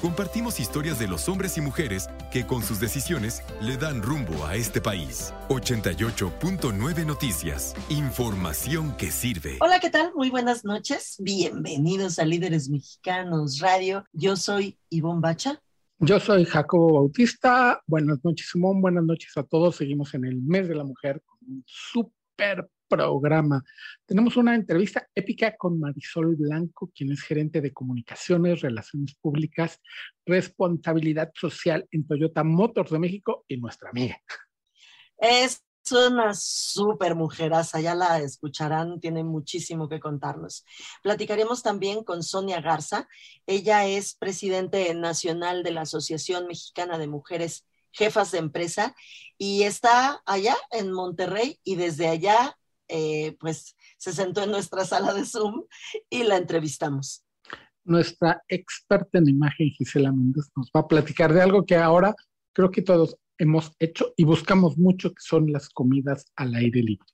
Compartimos historias de los hombres y mujeres que con sus decisiones le dan rumbo a este país. 88.9 Noticias. Información que sirve. Hola, ¿qué tal? Muy buenas noches. Bienvenidos a Líderes Mexicanos Radio. Yo soy Ivonne Bacha. Yo soy Jacobo Bautista. Buenas noches, Simón. Buenas noches a todos. Seguimos en el mes de la mujer con un súper programa. Tenemos una entrevista épica con Marisol Blanco, quien es gerente de comunicaciones, relaciones públicas, responsabilidad social en Toyota Motors de México y nuestra amiga. Es una súper mujeraza, ya la escucharán, tiene muchísimo que contarnos. Platicaremos también con Sonia Garza. Ella es presidente nacional de la Asociación Mexicana de Mujeres Jefas de Empresa y está allá en Monterrey y desde allá eh, pues se sentó en nuestra sala de Zoom y la entrevistamos. Nuestra experta en imagen, Gisela Méndez, nos va a platicar de algo que ahora creo que todos hemos hecho y buscamos mucho, que son las comidas al aire libre.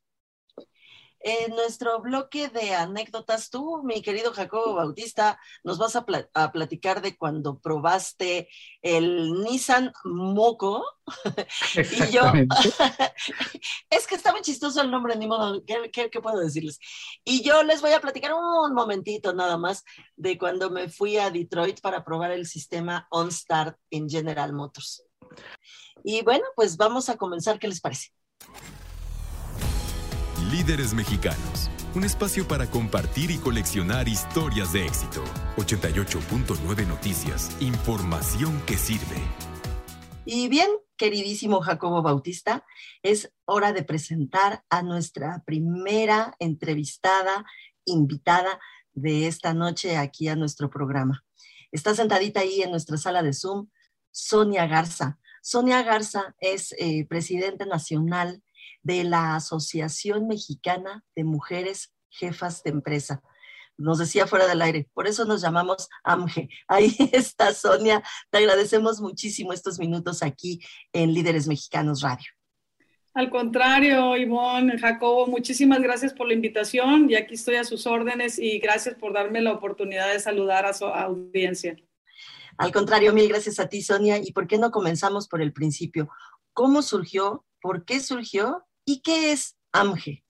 En nuestro bloque de anécdotas, tú, mi querido Jacobo Bautista, nos vas a, platicar de cuando probaste el Nissan Moco. y yo, es que está muy chistoso el nombre, ni modo, ¿qué, puedo decirles? Y yo les voy a platicar un momentito nada más de cuando me fui a Detroit para probar el sistema OnStart en General Motors. Y bueno, pues vamos a comenzar, ¿qué les parece? Líderes Mexicanos, un espacio para compartir y coleccionar historias de éxito. 88.9 Noticias, información que sirve. Y bien, queridísimo Jacobo Bautista, es hora de presentar a nuestra primera entrevistada, invitada de esta noche aquí a nuestro programa. Está sentadita ahí en nuestra sala de Zoom, Sonia Garza. Sonia Garza es eh, presidente nacional de la Asociación Mexicana de Mujeres Jefas de Empresa. Nos decía fuera del aire, por eso nos llamamos AMGE. Ahí está Sonia, te agradecemos muchísimo estos minutos aquí en Líderes Mexicanos Radio. Al contrario, Ivonne, Jacobo, muchísimas gracias por la invitación y aquí estoy a sus órdenes y gracias por darme la oportunidad de saludar a su audiencia. Al contrario, mil gracias a ti, Sonia. ¿Y por qué no comenzamos por el principio? ¿Cómo surgió? ¿Por qué surgió? ¿Y qué es AMGE?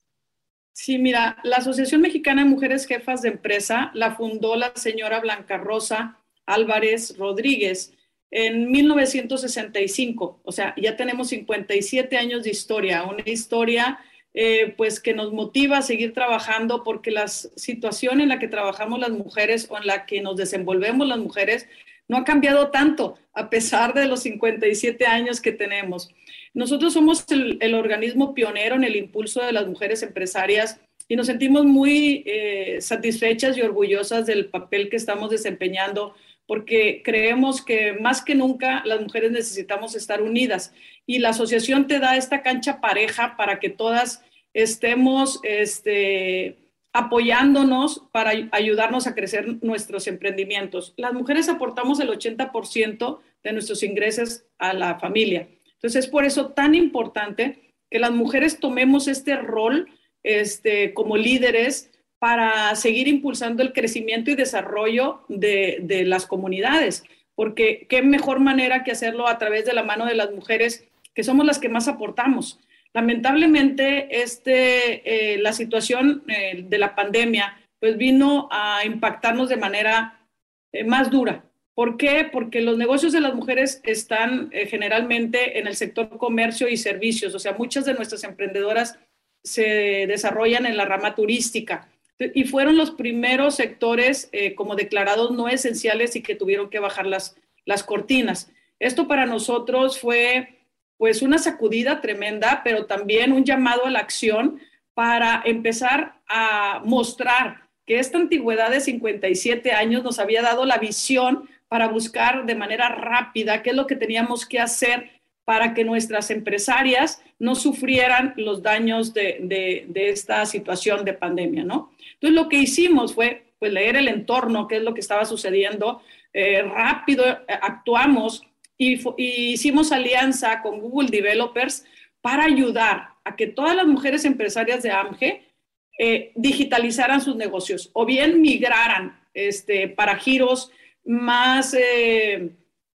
Sí, mira, la Asociación Mexicana de Mujeres Jefas de Empresa la fundó la señora Blanca Rosa Álvarez Rodríguez en 1965. O sea, ya tenemos 57 años de historia, una historia eh, pues que nos motiva a seguir trabajando porque la situación en la que trabajamos las mujeres o en la que nos desenvolvemos las mujeres no ha cambiado tanto a pesar de los 57 años que tenemos. Nosotros somos el, organismo pionero en el impulso de las mujeres empresarias y nos sentimos muy eh, satisfechas y orgullosas del papel que estamos desempeñando porque creemos que más que nunca las mujeres necesitamos estar unidas y la asociación te da esta cancha pareja para que todas estemos este, apoyándonos para ayudarnos a crecer nuestros emprendimientos. Las mujeres aportamos el 80% de nuestros ingresos a la familia. Entonces es por eso tan importante que las mujeres tomemos este rol este, como líderes para seguir impulsando el crecimiento y desarrollo de, de las comunidades, porque qué mejor manera que hacerlo a través de la mano de las mujeres, que somos las que más aportamos. Lamentablemente, este, eh, la situación eh, de la pandemia pues vino a impactarnos de manera eh, más dura. ¿Por qué? Porque los negocios de las mujeres están generalmente en el sector comercio y servicios, o sea, muchas de nuestras emprendedoras se desarrollan en la rama turística y fueron los primeros sectores como declarados no esenciales y que tuvieron que bajar las, las cortinas. Esto para nosotros fue pues una sacudida tremenda, pero también un llamado a la acción para empezar a mostrar que esta antigüedad de 57 años nos había dado la visión para buscar de manera rápida qué es lo que teníamos que hacer para que nuestras empresarias no sufrieran los daños de, esta situación de pandemia, ¿no? Entonces lo que hicimos fue pues leer el entorno, qué es lo que estaba sucediendo. Eh, rápido eh, actuamos y, hicimos alianza con Google Developers para ayudar a que todas las mujeres empresarias de AMGE eh, digitalizaran sus negocios o bien migraran este, para giros más,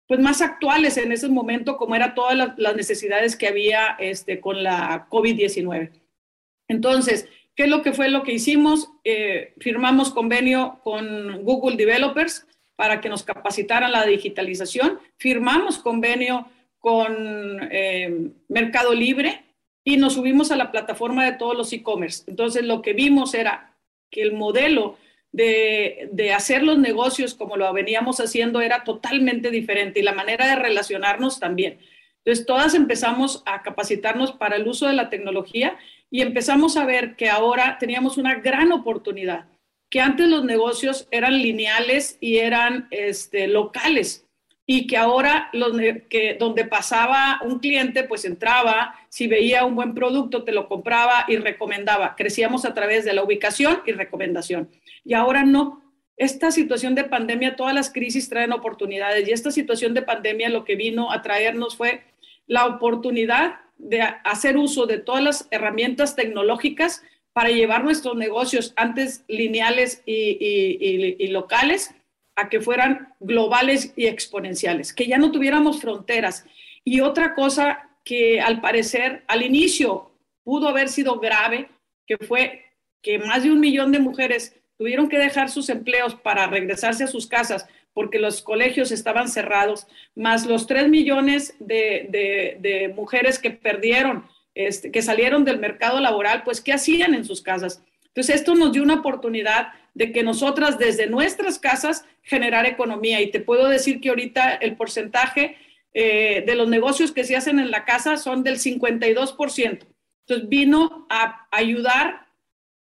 pues más actuales en ese momento, como eran todas las, necesidades que había este, con la COVID-19. Entonces, ¿qué es lo que fue lo que hicimos? Eh, firmamos convenio con Google Developers para que nos capacitaran la digitalización. Firmamos convenio con eh, Mercado Libre y nos subimos a la plataforma de todos los e-commerce. Entonces, lo que vimos era que el modelo de, de, hacer los negocios como lo veníamos haciendo era totalmente diferente y la manera de relacionarnos también. Entonces, todas empezamos a capacitarnos para el uso de la tecnología y empezamos a ver que ahora teníamos una gran oportunidad, que antes los negocios eran lineales y eran este, locales y que ahora donde pasaba un cliente, pues entraba, si veía un buen producto, te lo compraba y recomendaba. Crecíamos a través de la ubicación y recomendación. Y ahora no. Esta situación de pandemia, todas las crisis traen oportunidades y esta situación de pandemia lo que vino a traernos fue la oportunidad de hacer uso de todas las herramientas tecnológicas para llevar nuestros negocios antes lineales y, locales a que fueran globales y exponenciales, que ya no tuviéramos fronteras. Y otra cosa que al parecer al inicio pudo haber sido grave, que fue que más de un millón de mujeres tuvieron que dejar sus empleos para regresarse a sus casas porque los colegios estaban cerrados, más los tres millones de, mujeres que perdieron, este, que salieron del mercado laboral, pues ¿qué hacían en sus casas? Entonces, esto nos dio una oportunidad de que nosotras desde nuestras casas generar economía. Y te puedo decir que ahorita el porcentaje eh, de los negocios que se hacen en la casa son del 52%. Entonces, vino a ayudar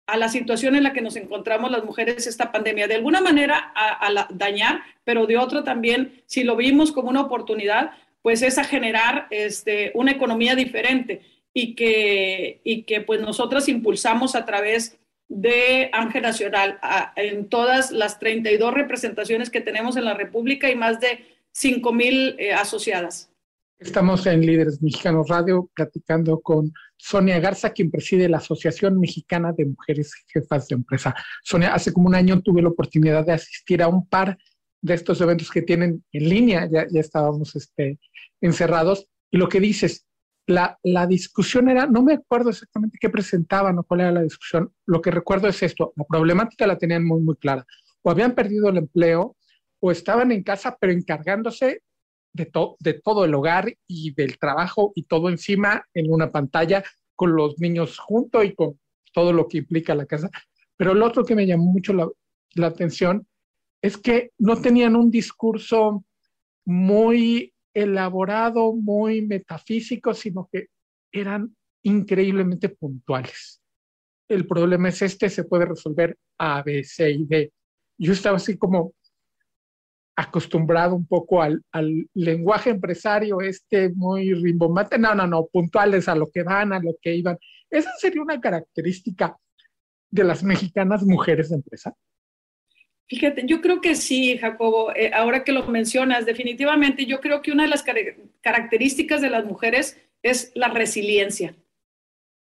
a la situación en la que nos encontramos las mujeres esta pandemia. De alguna manera a, dañar, pero de otro también, si lo vimos como una oportunidad, pues es a generar este, una economía diferente y que, y que pues nosotras impulsamos a través de Ángel Nacional en todas las 32 representaciones que tenemos en la República y más de 5 mil eh, asociadas. Estamos en Líderes Mexicanos Radio platicando con Sonia Garza, quien preside la Asociación Mexicana de Mujeres Jefas de Empresa. Sonia, hace como un año tuve la oportunidad de asistir a un par de estos eventos que tienen en línea, ya, ya estábamos este, encerrados, y lo que dices, la, la, discusión era, no me acuerdo exactamente qué presentaban o cuál era la discusión, lo que recuerdo es esto, la problemática la tenían muy, muy clara, o habían perdido el empleo, o estaban en casa, pero encargándose de, de todo el hogar y del trabajo y todo encima en una pantalla con los niños junto y con todo lo que implica la casa. Pero lo otro que me llamó mucho la, la atención es que no tenían un discurso muy elaborado, muy metafísico, sino que eran increíblemente puntuales. El problema es este, se puede resolver A, B, C y D. Yo estaba así como, acostumbrado un poco al, lenguaje empresario este muy rimbombante. No, no, no, puntuales a lo que van, a lo que iban. Esa sería una característica de las mexicanas mujeres de empresa. Fíjate, yo creo que sí, Jacobo. Eh, ahora que lo mencionas, definitivamente yo creo que una de las características de las mujeres es la resiliencia.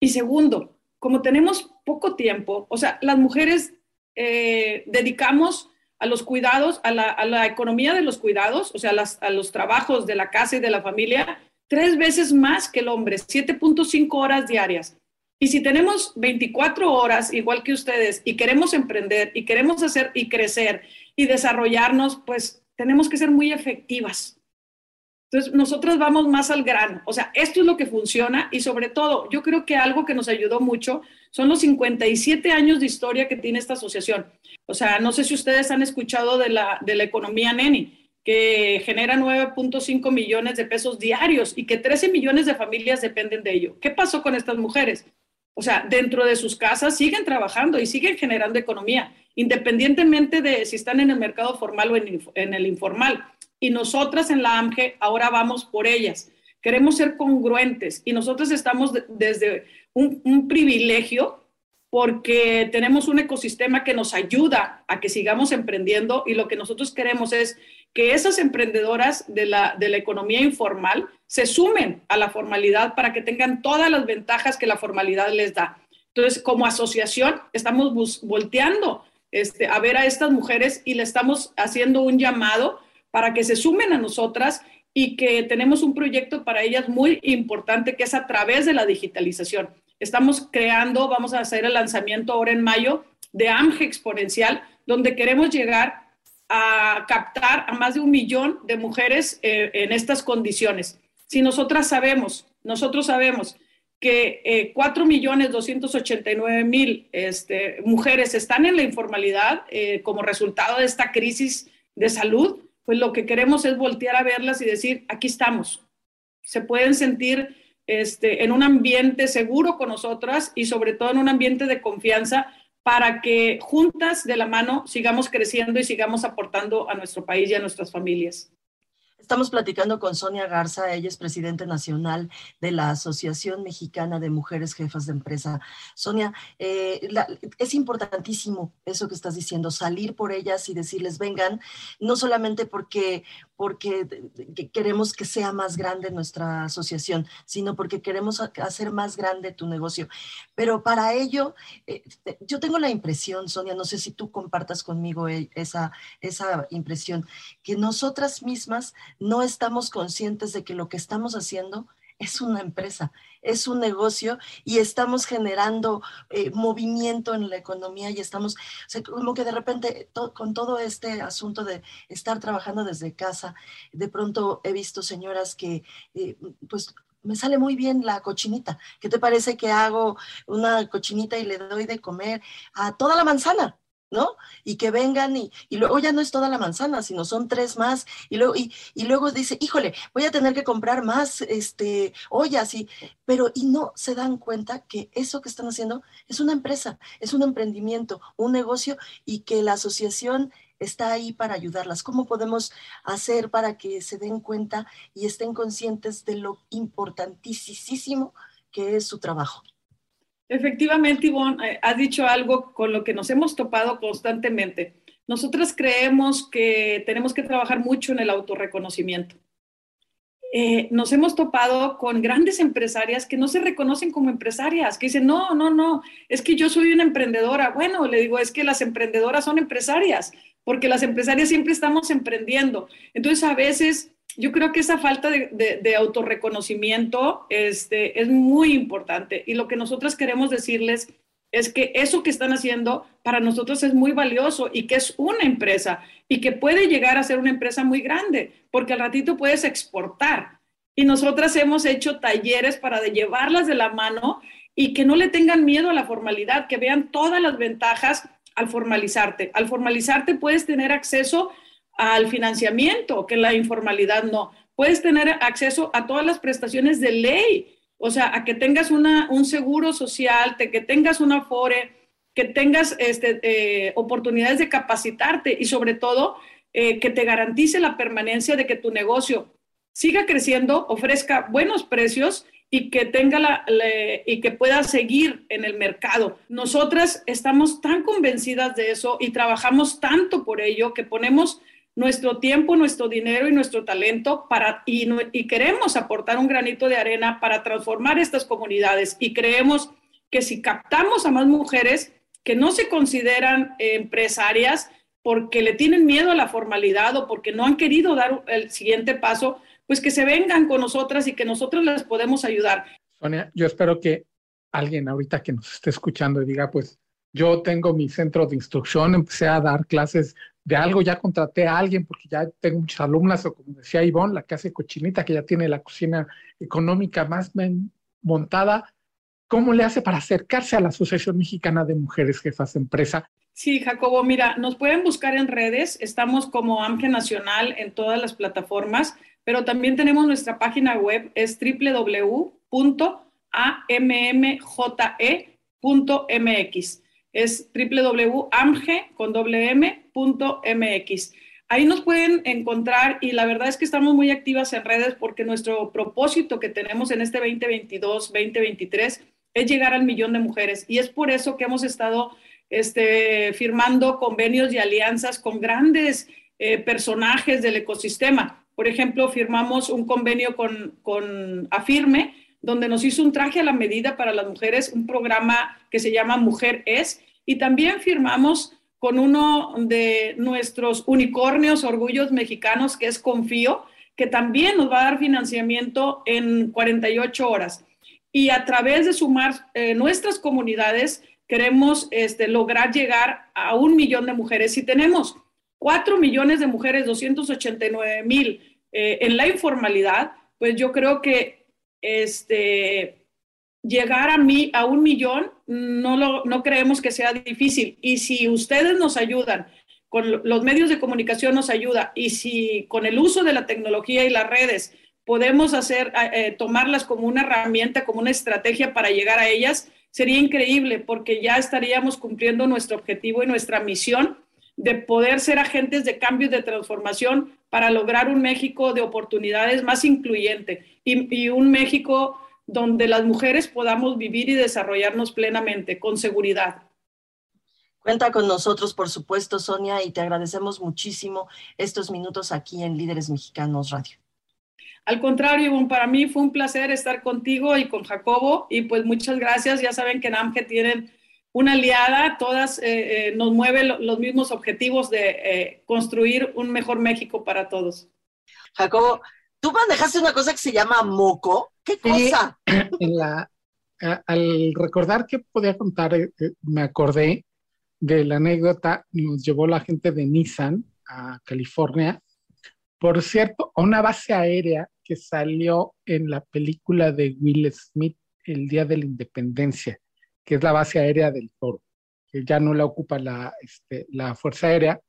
Y segundo, como tenemos poco tiempo, o sea, las mujeres eh, dedicamos a los cuidados, a la, economía de los cuidados, o sea, a los trabajos de la casa y de la familia, tres veces más que el hombre, 7.5 horas diarias. Y si tenemos 24 horas, igual que ustedes, y queremos emprender, y queremos hacer y crecer y desarrollarnos, pues tenemos que ser muy efectivas. Entonces, nosotros vamos más al grano. O sea, esto es lo que funciona y sobre todo, yo creo que algo que nos ayudó mucho son los 57 años de historia que tiene esta asociación. O sea, no sé si ustedes han escuchado de la, de la economía Neni, que genera 9.5 millones de pesos diarios y que 13 millones de familias dependen de ello. ¿Qué pasó con estas mujeres? O sea, dentro de sus casas siguen trabajando y siguen generando economía, independientemente de si están en el mercado formal o en, el informal. Y nosotras en la AMGE ahora vamos por ellas. Queremos ser congruentes y nosotros estamos desde un, privilegio porque tenemos un ecosistema que nos ayuda a que sigamos emprendiendo y lo que nosotros queremos es que esas emprendedoras de la, de la economía informal se sumen a la formalidad para que tengan todas las ventajas que la formalidad les da. Entonces, como asociación, estamos volteando este, a ver a estas mujeres y le estamos haciendo un llamado para que se sumen a nosotras y que tenemos un proyecto para ellas muy importante que es a través de la digitalización. Estamos creando, vamos a hacer el lanzamiento ahora en mayo de AMGE Exponencial, donde queremos llegar a captar a más de un millón de mujeres eh, en estas condiciones. Si nosotras sabemos, nosotros sabemos que eh, 4.289.000 este, mujeres están en la informalidad eh, como resultado de esta crisis de salud, pues lo que queremos es voltear a verlas y decir, aquí estamos. Se pueden sentir este, en un ambiente seguro con nosotras y sobre todo en un ambiente de confianza para que juntas de la mano sigamos creciendo y sigamos aportando a nuestro país y a nuestras familias. Estamos platicando con Sonia Garza, ella es presidente nacional de la Asociación Mexicana de Mujeres Jefas de Empresa. Sonia, eh, es importantísimo eso que estás diciendo, salir por ellas y decirles, vengan, no solamente porque porque queremos que sea más grande nuestra asociación, sino porque queremos hacer más grande tu negocio. Pero para ello, eh, yo tengo la impresión, Sonia, no sé si tú compartas conmigo e, esa, esa impresión, que nosotras mismas no estamos conscientes de que lo que estamos haciendo es una empresa, es un negocio y estamos generando eh, movimiento en la economía y estamos, como que de repente con todo este asunto de estar trabajando desde casa, de pronto he visto señoras que eh, pues me sale muy bien la cochinita. ¿Qué te parece que hago una cochinita y le doy de comer a toda la manzana? ¿No? Y que vengan y, luego ya no es toda la manzana, sino son tres más. Y luego, y, luego dice, híjole, voy a tener que comprar más este, ollas, y, pero y no se dan cuenta que eso que están haciendo es una empresa, es un emprendimiento, un negocio y que la asociación está ahí para ayudarlas. ¿Cómo podemos hacer para que se den cuenta y estén conscientes de lo importantísimo que es su trabajo? Efectivamente, Ivonne, eh, has dicho algo con lo que nos hemos topado constantemente. Nosotras creemos que tenemos que trabajar mucho en el autorreconocimiento. Eh, nos hemos topado con grandes empresarias que no se reconocen como empresarias, que dicen, no, no, no, es que yo soy una emprendedora. Bueno, le digo, es que las emprendedoras son empresarias, porque las empresarias siempre estamos emprendiendo. Entonces, a veces yo creo que esa falta de, autorreconocimiento este, es muy importante y lo que nosotros queremos decirles es que eso que están haciendo para nosotros es muy valioso y que es una empresa y que puede llegar a ser una empresa muy grande, porque al ratito puedes exportar. Y nosotras hemos hecho talleres para llevarlas de la mano y que no le tengan miedo a la formalidad, que vean todas las ventajas al formalizarte. Al formalizarte puedes tener acceso al financiamiento, que la informalidad no. Puedes tener acceso a todas las prestaciones de ley, o sea, a que tengas una, un seguro social, que tengas una FORE, que tengas este, eh, oportunidades de capacitarte y sobre todo eh, que te garantice la permanencia de que tu negocio siga creciendo, ofrezca buenos precios y que tenga la, y que pueda seguir en el mercado. Nosotras estamos tan convencidas de eso y trabajamos tanto por ello que ponemos nuestro tiempo, nuestro dinero y nuestro talento para, y, queremos aportar un granito de arena para transformar estas comunidades. Y creemos que si captamos a más mujeres que no se consideran empresarias porque le tienen miedo a la formalidad o porque no han querido dar el siguiente paso, pues que se vengan con nosotras y que nosotros les podemos ayudar. Sonia, yo espero que alguien ahorita que nos esté escuchando diga, pues yo tengo mi centro de instrucción, empecé a dar clases de algo, ya contraté a alguien porque ya tengo muchas alumnas, o como decía Ivonne, la que hace cochinita, que ya tiene la cocina económica más montada. ¿Cómo le hace para acercarse a la Asociación Mexicana de Mujeres Jefas de Empresa? Sí, Jacobo, mira, nos pueden buscar en redes, estamos como AMGE Nacional en todas las plataformas, pero también tenemos nuestra página web, es www.ammje.mx es www.amge.mx. Ahí nos pueden encontrar y la verdad es que estamos muy activas en redes porque nuestro propósito que tenemos en este 2022-2023 es llegar al millón de mujeres. Y es por eso que hemos estado este, firmando convenios y alianzas con grandes eh, personajes del ecosistema. Por ejemplo, firmamos un convenio con, con Afirme, donde nos hizo un traje a la medida para las mujeres, un programa que se llama Mujer Es, y también firmamos con uno de nuestros unicornios, orgullos mexicanos, que es Confío, que también nos va a dar financiamiento en 48 horas. Y a través de sumar eh, nuestras comunidades, queremos este, lograr llegar a un millón de mujeres. Si tenemos 4 millones de mujeres, 289 mil eh, en la informalidad, pues yo creo que este, llegar a, mí, a un millón no, lo, no creemos que sea difícil. Y si ustedes nos ayudan, con los medios de comunicación nos ayuda, y si con el uso de la tecnología y las redes podemos hacer, eh, tomarlas como una herramienta, como una estrategia para llegar a ellas, sería increíble porque ya estaríamos cumpliendo nuestro objetivo y nuestra misión de poder ser agentes de cambio y de transformación para lograr un México de oportunidades más incluyente y, y un México donde las mujeres podamos vivir y desarrollarnos plenamente, con seguridad. Cuenta con nosotros, por supuesto, Sonia, y te agradecemos muchísimo estos minutos aquí en Líderes Mexicanos Radio. Al contrario, Ivonne, para mí fue un placer estar contigo y con Jacobo, y pues muchas gracias. Ya saben que en AMGE tienen una aliada, todas eh, eh, nos mueven los mismos objetivos de eh, construir un mejor México para todos. Jacobo, tú manejaste una cosa que se llama moco. ¿Qué cosa? En la, al recordar que podía contar, me acordé de la anécdota, nos llevó la gente de Nissan a California, por cierto, a una base aérea que salió en la película de Will Smith, El Día de la Independencia que es la base aérea del Toro, que ya no la ocupa la, este, la Fuerza Aérea.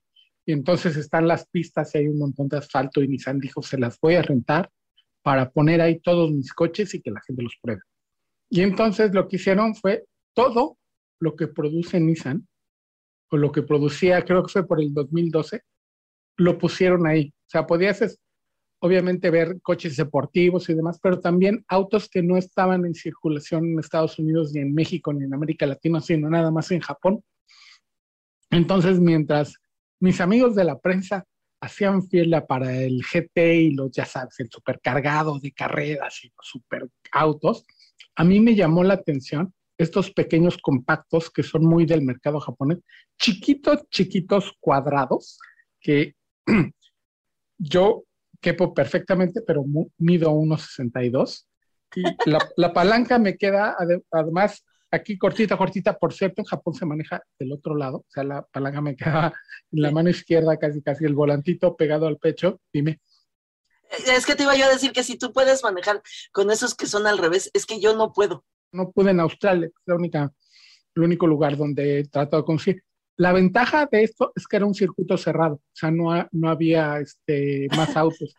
Y entonces están las pistas y hay un montón de asfalto y Nissan dijo, se las voy a rentar para poner ahí todos mis coches y que la gente los pruebe. Y entonces lo que hicieron fue todo lo que produce Nissan, o lo que producía, creo que fue por el 2012, lo pusieron ahí. O sea, podías obviamente ver coches deportivos y demás, pero también autos que no estaban en circulación en Estados Unidos, ni en México, ni en América Latina, sino nada más en Japón. Entonces, mientras mis amigos de la prensa hacían fila para el GT y los, ya sabes, el supercargado de carreras y los superautos, a mí me llamó la atención estos pequeños compactos que son muy del mercado japonés, chiquitos, chiquitos cuadrados, que yo quepo perfectamente, pero mido 1,62. Y la, la, palanca me queda, además, aquí cortita, cortita. Por cierto, en Japón se maneja del otro lado. O sea, la palanca me queda en la mano izquierda, casi, casi el volantito pegado al pecho. Dime. Es que te iba yo a decir que si tú puedes manejar con esos que son al revés, es que yo no puedo. No pude en Australia, es la única, el único lugar donde he tratado de conseguir. La ventaja de esto es que era un circuito cerrado, o sea, no, no había este, más autos.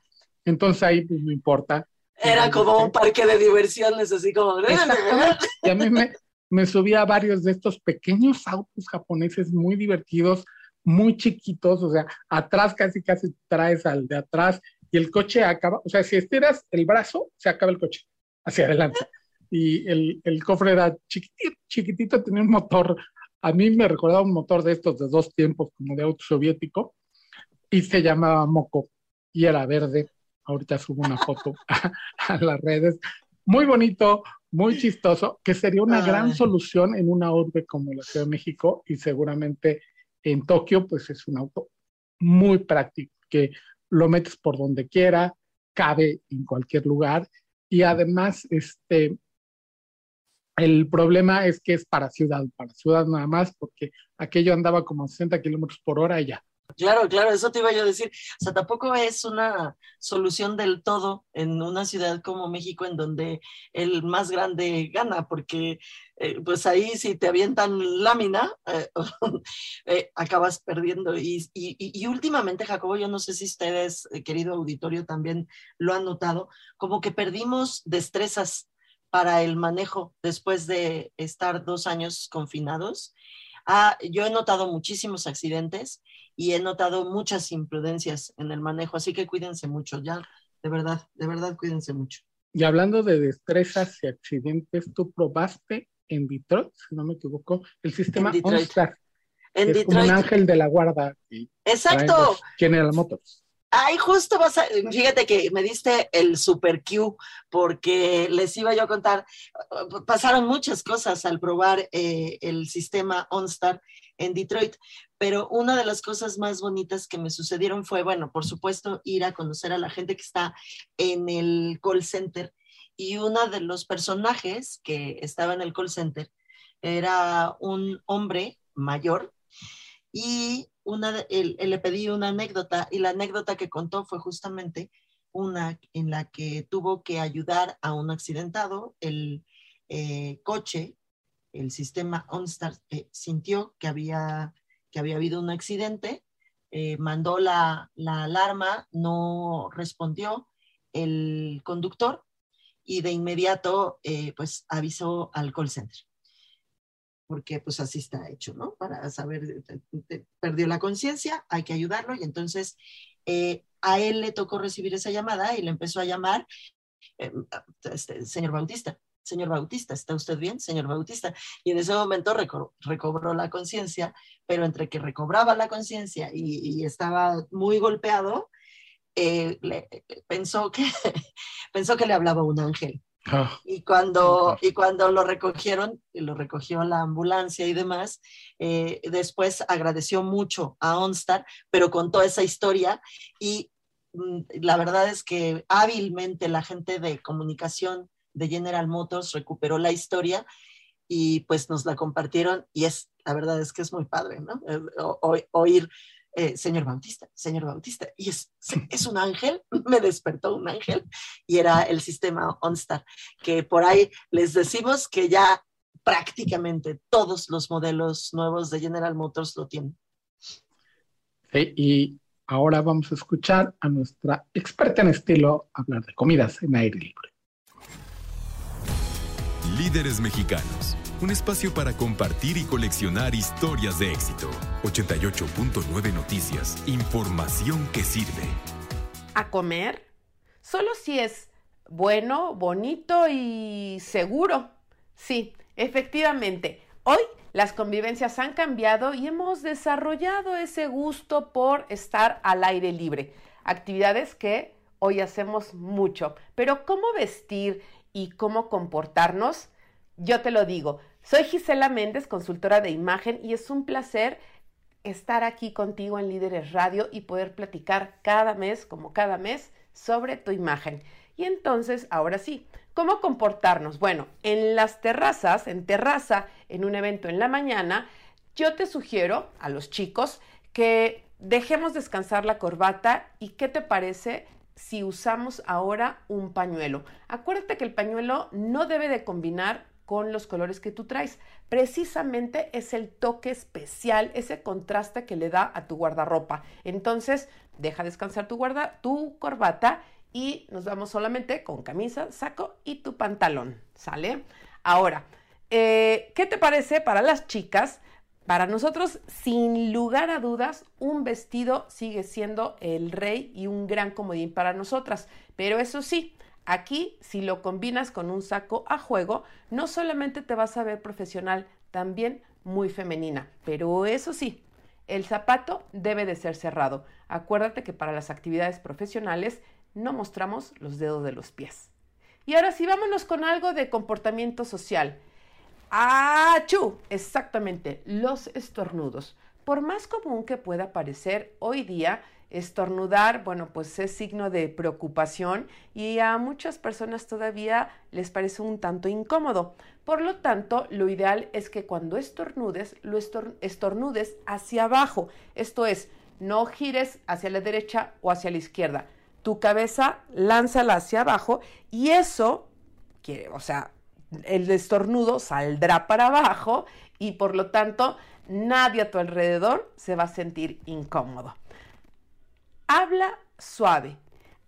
Entonces ahí pues no importa. Era como un parque de diversiones, así como... y a mí me, me subía a varios de estos pequeños autos japoneses muy divertidos, muy chiquitos, o sea, atrás casi casi traes al de atrás y el coche acaba, o sea, si estiras el brazo, se acaba el coche hacia adelante. Y el, el cofre era chiquitito, chiquitito, tenía un motor a mí me recordaba un motor de estos de dos tiempos, como de auto soviético, y se llamaba Moco, y era verde. Ahorita subo una foto a, las redes. Muy bonito, muy chistoso, que sería una gran solución en una urbe como la Ciudad de México y seguramente en Tokio, pues es un auto muy práctico, que lo metes por donde quiera, cabe en cualquier lugar y además este, el problema es que es para ciudad, para ciudad nada más, porque aquello andaba como a 60 kilómetros por hora y ya. Claro, claro, eso te iba a decir. O sea, tampoco es una solución del todo en una ciudad como México en donde el más grande gana, porque eh, pues ahí si te avientan lámina, eh, eh, acabas perdiendo. Y, últimamente, Jacobo, yo no sé si ustedes, querido auditorio, también lo han notado, como que perdimos destrezas para el manejo después de estar dos años confinados. Ah, yo he notado muchísimos accidentes y he notado muchas imprudencias en el manejo, así que cuídense mucho, ya, de verdad, de verdad, cuídense mucho. Y hablando de destrezas y accidentes, ¿tú probaste en Detroit, si no me equivoco, el sistema OnStar. En es Como un ángel de la guarda. Exacto. General Motors. Ay, justo vas a, fíjate que me diste el super Q porque les iba yo a contar, pasaron muchas cosas al probar eh, el sistema OnStar en Detroit, pero una de las cosas más bonitas que me sucedieron fue, bueno, por supuesto, ir a conocer a la gente que está en el call center y uno de los personajes que estaba en el call center era un hombre mayor y una, él, le pedí una anécdota y la anécdota que contó fue justamente una en la que tuvo que ayudar a un accidentado, el eh, coche, el sistema OnStar eh, sintió que había, que había habido un accidente, eh, mandó la, la alarma, no respondió el conductor y de inmediato pues avisó al call center porque pues así está hecho, ¿no? Para saber, perdió la conciencia, hay que ayudarlo y entonces eh, a él le tocó recibir esa llamada y le empezó a llamar, eh, este, señor Bautista, señor Bautista, ¿está usted bien, señor Bautista? Y en ese momento recobró la conciencia, pero entre que recobraba la conciencia y, estaba muy golpeado, eh, pensó, que, pensó que le hablaba un ángel. Ah, y, cuando, y cuando lo recogieron, lo recogió la ambulancia y demás, eh, después agradeció mucho a OnStar, pero contó esa historia y mm, la verdad es que hábilmente la gente de comunicación de General Motors recuperó la historia y pues nos la compartieron y es, la verdad es que es muy padre, ¿no? Eh, oír eh, señor Bautista, señor Bautista, y es, es un ángel, me despertó un ángel, y era el sistema OnStar, que por ahí les decimos que ya prácticamente todos los modelos nuevos de General Motors lo tienen. y ahora vamos a escuchar a nuestra experta en estilo hablar de comidas en aire libre. Líderes mexicanos un espacio para compartir y coleccionar historias de éxito. 88.9 Noticias, información que sirve. ¿A comer? Solo si es bueno, bonito y seguro. Sí, efectivamente. Hoy las convivencias han cambiado y hemos desarrollado ese gusto por estar al aire libre. Actividades que hoy hacemos mucho. Pero ¿cómo vestir y cómo comportarnos? Yo te lo digo, soy Gisela Méndez, consultora de imagen, y es un placer estar aquí contigo en Líderes Radio y poder platicar cada mes, como cada mes, sobre tu imagen. Y entonces, ahora sí, ¿cómo comportarnos? Bueno, en las terrazas, en terraza, en un evento en la mañana, yo te sugiero a los chicos que dejemos descansar la corbata y qué te parece si usamos ahora un pañuelo. Acuérdate que el pañuelo no debe de combinar con los colores que tú traes. Precisamente es el toque especial, ese contraste que le da a tu guardarropa. Entonces, deja descansar tu guarda, tu corbata y nos vamos solamente con camisa, saco y tu pantalón, ¿sale? Ahora, eh, ¿qué te parece para las chicas? Para nosotros, sin lugar a dudas, un vestido sigue siendo el rey y un gran comodín para nosotras. Pero eso sí, Aquí, si lo combinas con un saco a juego, no solamente te vas a ver profesional, también muy femenina. Pero eso sí, el zapato debe de ser cerrado. Acuérdate que para las actividades profesionales no mostramos los dedos de los pies. Y ahora sí, vámonos con algo de comportamiento social. ¡Achú! Exactamente, los estornudos. Por más común que pueda parecer hoy día, Estornudar, bueno, pues es signo de preocupación y a muchas personas todavía les parece un tanto incómodo. Por lo tanto, lo ideal es que cuando estornudes, lo estornudes hacia abajo. Esto es, no gires hacia la derecha o hacia la izquierda. Tu cabeza lánzala hacia abajo y eso, quiere, o sea, el estornudo saldrá para abajo y por lo tanto nadie a tu alrededor se va a sentir incómodo. Habla suave.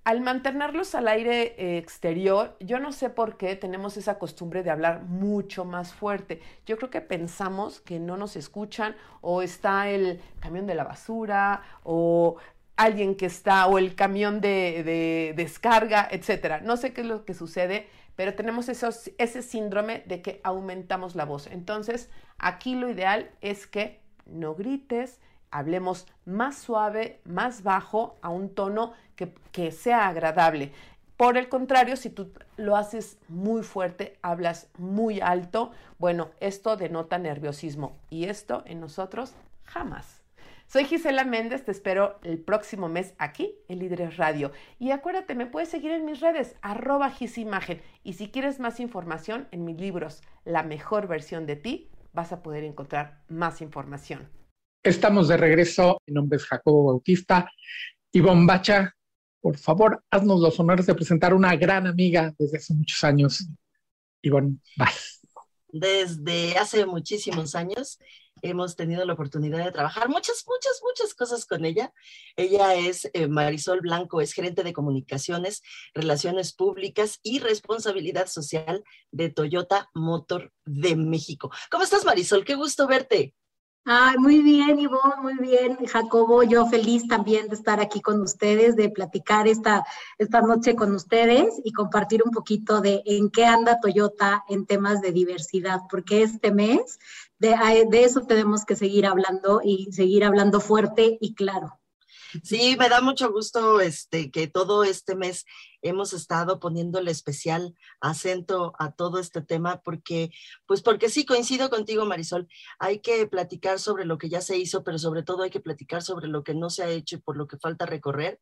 Al mantenerlos al aire eh, exterior, yo no sé por qué tenemos esa costumbre de hablar mucho más fuerte. Yo creo que pensamos que no nos escuchan o está el camión de la basura o alguien que está o el camión de, de descarga, etcétera. No sé qué es lo que sucede, pero tenemos ese síndrome de que aumentamos la voz. Entonces, aquí lo ideal es que no grites, hablemos más suave, más bajo, a un tono que, sea agradable. Por el contrario, si tú lo haces muy fuerte, hablas muy alto, bueno, esto denota nerviosismo y esto en nosotros jamás. Soy Gisela Méndez, te espero el próximo mes aquí en Líderes Radio. Y acuérdate, me puedes seguir en mis redes, arroba gisimagen. Y si quieres más información, en mis libros, La mejor versión de ti, vas a poder encontrar más información. Estamos de regreso. Mi nombre es Jacobo Bautista. y Bombacha por favor, haznos los honores de presentar una gran amiga desde hace muchos años. Ivonne, vas. Desde hace muchísimos años hemos tenido la oportunidad de trabajar muchas, muchas, muchas cosas con ella. Ella es eh, Marisol Blanco, es gerente de comunicaciones, relaciones públicas y responsabilidad social de Toyota Motor de México. ¿Cómo estás, Marisol? Qué gusto verte. Ay, muy bien, Ivonne, muy bien. Jacobo, yo feliz también de estar aquí con ustedes, de platicar esta, esta noche con ustedes y compartir un poquito de en qué anda Toyota en temas de diversidad, porque este mes de, eso tenemos que seguir hablando y seguir hablando fuerte y claro. Sí, me da mucho gusto este, que todo este mes hemos estado poniéndole especial acento a todo este tema porque, pues porque sí, coincido contigo, Marisol, hay que platicar sobre lo que ya se hizo, pero sobre todo hay que platicar sobre lo que no se ha hecho y por lo que falta recorrer,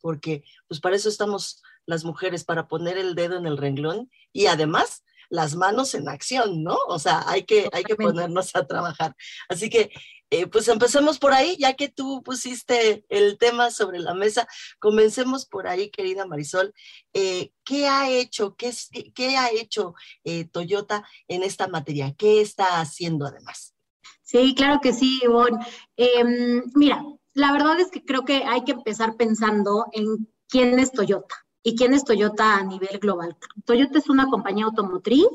porque pues para eso estamos las mujeres, para poner el dedo en el renglón y además las manos en acción, ¿no? O sea, hay que, hay que ponernos a trabajar. Así que eh, pues empecemos por ahí, ya que tú pusiste el tema sobre la mesa, comencemos por ahí, querida Marisol. Eh, ¿Qué ha hecho, qué, qué ha hecho eh, Toyota en esta materia? ¿Qué está haciendo además? Sí, claro que sí, Ivonne. Em, mira, la verdad es que creo que hay que empezar pensando en quién es Toyota y quién es Toyota a nivel global. Toyota es una compañía automotriz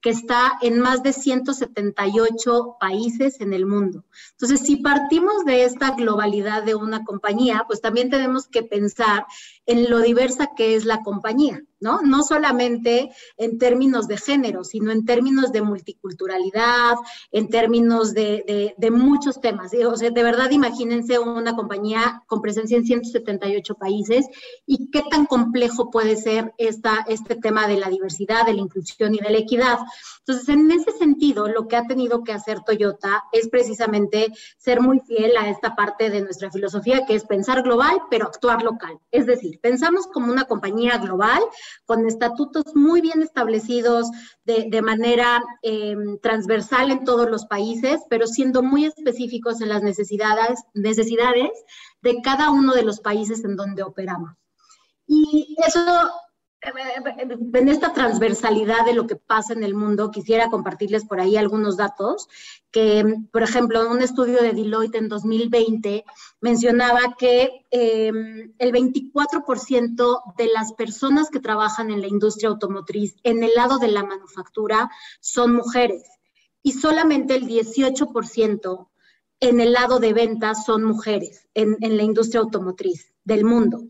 que está en más de 178 países en el mundo. Entonces, si partimos de esta globalidad de una compañía, pues también tenemos que pensar en lo diversa que es la compañía, ¿no? No solamente en términos de género, sino en términos de multiculturalidad, en términos de, muchos temas. O sea, de verdad, imagínense una compañía con presencia en 178 países y qué tan complejo puede ser esta, este tema de la diversidad, de la inclusión y de la equidad. Entonces, en ese sentido, lo que ha tenido que hacer Toyota es precisamente ser muy fiel a esta parte de nuestra filosofía, que es pensar global, pero actuar local. Es decir, pensamos como una compañía global con estatutos muy bien establecidos de, manera em, transversal en todos los países, pero siendo muy específicos en las necesidades, necesidades de cada uno de los países en donde operamos. Y eso en esta transversalidad de lo que pasa en el mundo, quisiera compartirles por ahí algunos datos, que, por ejemplo, un estudio de Deloitte en 2020 mencionaba que em, el 24% de las personas que trabajan en la industria automotriz en el lado de la manufactura son mujeres y solamente el 18% en el lado de ventas son mujeres en, en la industria automotriz del mundo.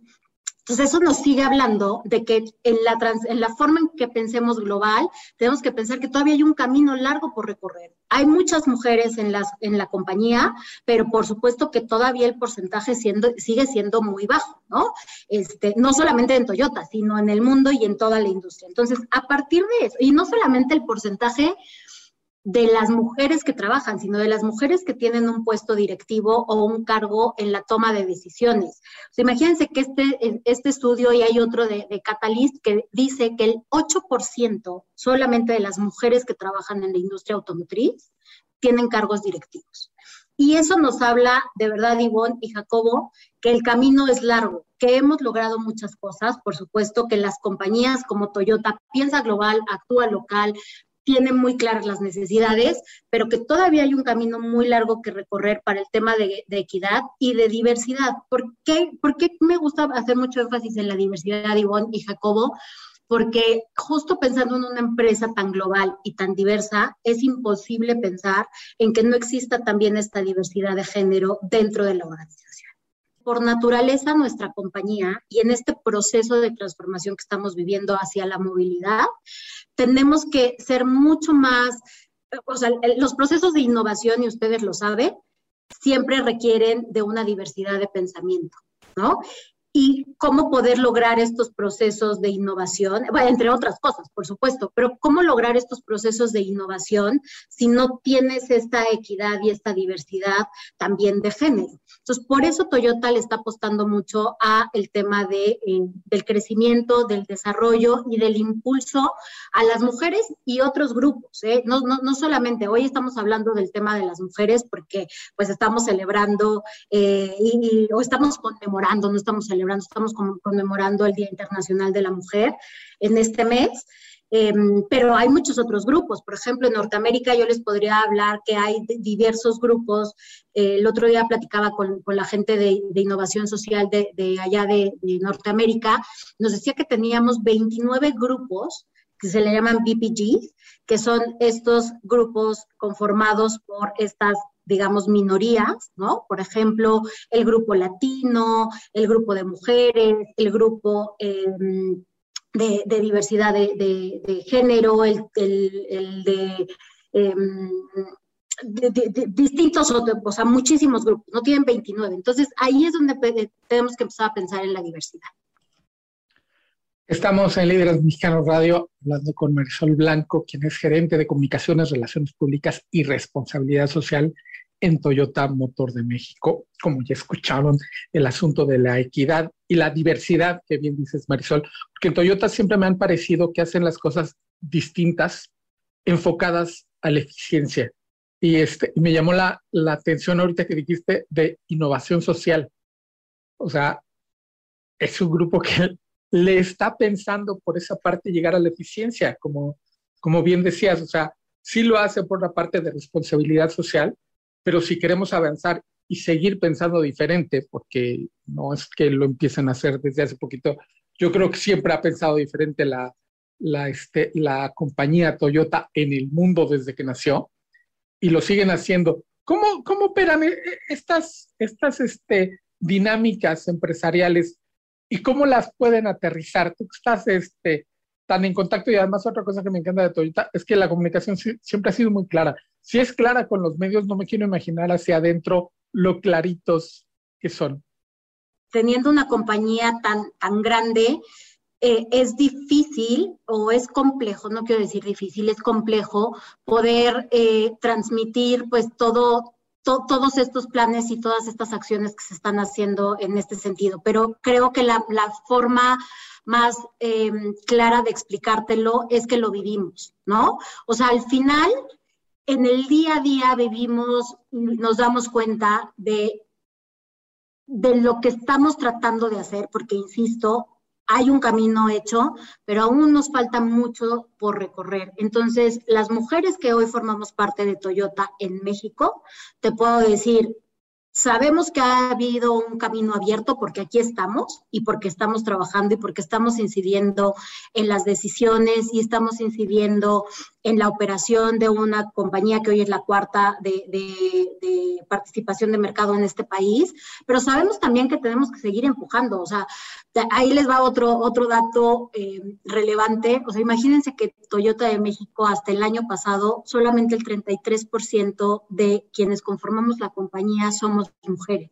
Entonces, eso nos sigue hablando de que en la, en la forma en que pensemos global, tenemos que pensar que todavía hay un camino largo por recorrer. Hay muchas mujeres en, las, en la compañía, pero por supuesto que todavía el porcentaje sigue siendo muy bajo, ¿no? Este, no solamente en Toyota, sino en el mundo y en toda la industria. Entonces, a partir de eso, y no solamente el porcentaje, de las mujeres que trabajan, sino de las mujeres que tienen un puesto directivo o un cargo en la toma de decisiones. imagínense que este, este estudio, y hay otro de, de Catalyst, que dice que el 8% solamente de las mujeres que trabajan en la industria automotriz tienen cargos directivos. Y eso nos habla, de verdad, Ivonne y Jacobo, que el camino es largo, que hemos logrado muchas cosas, por supuesto que las compañías como Toyota piensa global, actúa local, tiene muy claras las necesidades, pero que todavía hay un camino muy largo que recorrer para el tema de, equidad y de diversidad. ¿Por qué, ¿Por qué, me gusta hacer mucho énfasis en la diversidad, Ivonne y Jacobo? Porque justo pensando en una empresa tan global y tan diversa, es imposible pensar en que no exista también esta diversidad de género dentro de la organización. Por naturaleza nuestra compañía y en este proceso de transformación que estamos viviendo hacia la movilidad, tenemos que ser mucho más, o sea, los procesos de innovación, y ustedes lo saben, siempre requieren de una diversidad de pensamiento, ¿no? Y cómo poder lograr estos procesos de innovación, bueno, entre otras cosas, por supuesto, pero cómo lograr estos procesos de innovación si no tienes esta equidad y esta diversidad también de género. Entonces, por eso Toyota le está apostando mucho a el tema de, eh, del crecimiento, del desarrollo y del impulso a las mujeres y otros grupos. ¿eh? No, no, no, solamente, hoy estamos hablando del tema de las mujeres porque pues estamos celebrando eh, y, o estamos conmemorando, no estamos celebrando estamos conmemorando el Día Internacional de la Mujer en este mes. Em, pero hay muchos otros grupos. Por ejemplo, en Norteamérica yo les podría hablar que hay diversos grupos. Eh, el otro día platicaba con, con la gente de, de, innovación social de, de allá de, de, Norteamérica. Nos decía que teníamos 29 grupos que se le llaman BPGs, que son estos grupos conformados por estas digamos, minorías, ¿no? Por ejemplo, el grupo latino, el grupo de mujeres, el grupo em, de, diversidad de, género, el, de, em, distintos o sea, muchísimos grupos, no tienen 29. Entonces, ahí es donde tenemos que empezar a pensar en la diversidad. Estamos en Líderes Mexicanos Radio hablando con Marisol Blanco, quien es gerente de comunicaciones, relaciones públicas y responsabilidad social en Toyota Motor de México. Como ya escucharon, el asunto de la equidad y la diversidad, que bien dices Marisol, porque en Toyota siempre me han parecido que hacen las cosas distintas, enfocadas a la eficiencia. Y este, me llamó la, la atención ahorita que dijiste de innovación social. O sea, es un grupo que le está pensando por esa parte llegar a la eficiencia, como, como bien decías, o sea, sí lo hace por la parte de responsabilidad social, pero si queremos avanzar y seguir pensando diferente, porque no es que lo empiecen a hacer desde hace poquito, yo creo que siempre ha pensado diferente la, la, este, la compañía Toyota en el mundo desde que nació y lo siguen haciendo. ¿Cómo, cómo operan eh, estas, estas este, dinámicas empresariales y cómo las pueden aterrizar. Tú estás este, tan en contacto y además otra cosa que me encanta de Toyota es que la comunicación siempre ha sido muy clara. Si es clara con los medios, no me quiero imaginar hacia adentro lo claritos que son. Teniendo una compañía tan, tan grande, eh, es difícil o es complejo, no quiero decir difícil, es complejo poder eh, transmitir pues todo, todos estos planes y todas estas acciones que se están haciendo en este sentido. Pero creo que la, forma más em, clara de explicártelo es que lo vivimos, ¿no? O sea, al final, en el día a día vivimos, nos damos cuenta de, de lo que estamos tratando de hacer, porque, insisto, hay un camino hecho, pero aún nos falta mucho por recorrer. Entonces, las mujeres que hoy formamos parte de Toyota en México, te puedo decir, Sabemos que ha habido un camino abierto porque aquí estamos y porque estamos trabajando y porque estamos incidiendo en las decisiones y estamos incidiendo en la operación de una compañía que hoy es la cuarta de, participación de mercado en este país, pero sabemos también que tenemos que seguir empujando. O sea, ahí les va otro, otro dato eh, relevante. O sea, imagínense que Toyota de México hasta el año pasado solamente el 33% de quienes conformamos la compañía somos mujeres.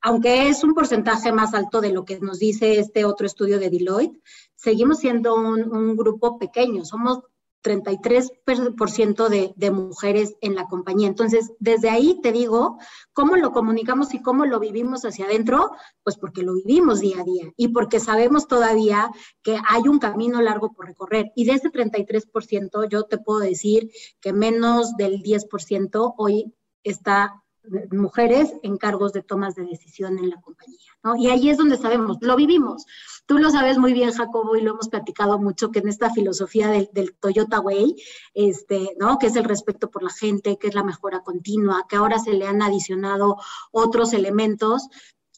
Aunque es un porcentaje más alto de lo que nos dice este otro estudio de Deloitte, seguimos siendo un, un grupo pequeño. Somos 33% de, de mujeres en la compañía. Entonces, desde ahí te digo, ¿cómo lo comunicamos y cómo lo vivimos hacia adentro? Pues porque lo vivimos día a día y porque sabemos todavía que hay un camino largo por recorrer. Y de ese 33%, yo te puedo decir que menos del 10% hoy está mujeres en cargos de tomas de decisión en la compañía, ¿no? Y ahí es donde sabemos, lo vivimos. Tú lo sabes muy bien, Jacobo, y lo hemos platicado mucho, que en esta filosofía del, Toyota Way, este, ¿no? Que es el respeto por la gente, que es la mejora continua, que ahora se le han adicionado otros elementos,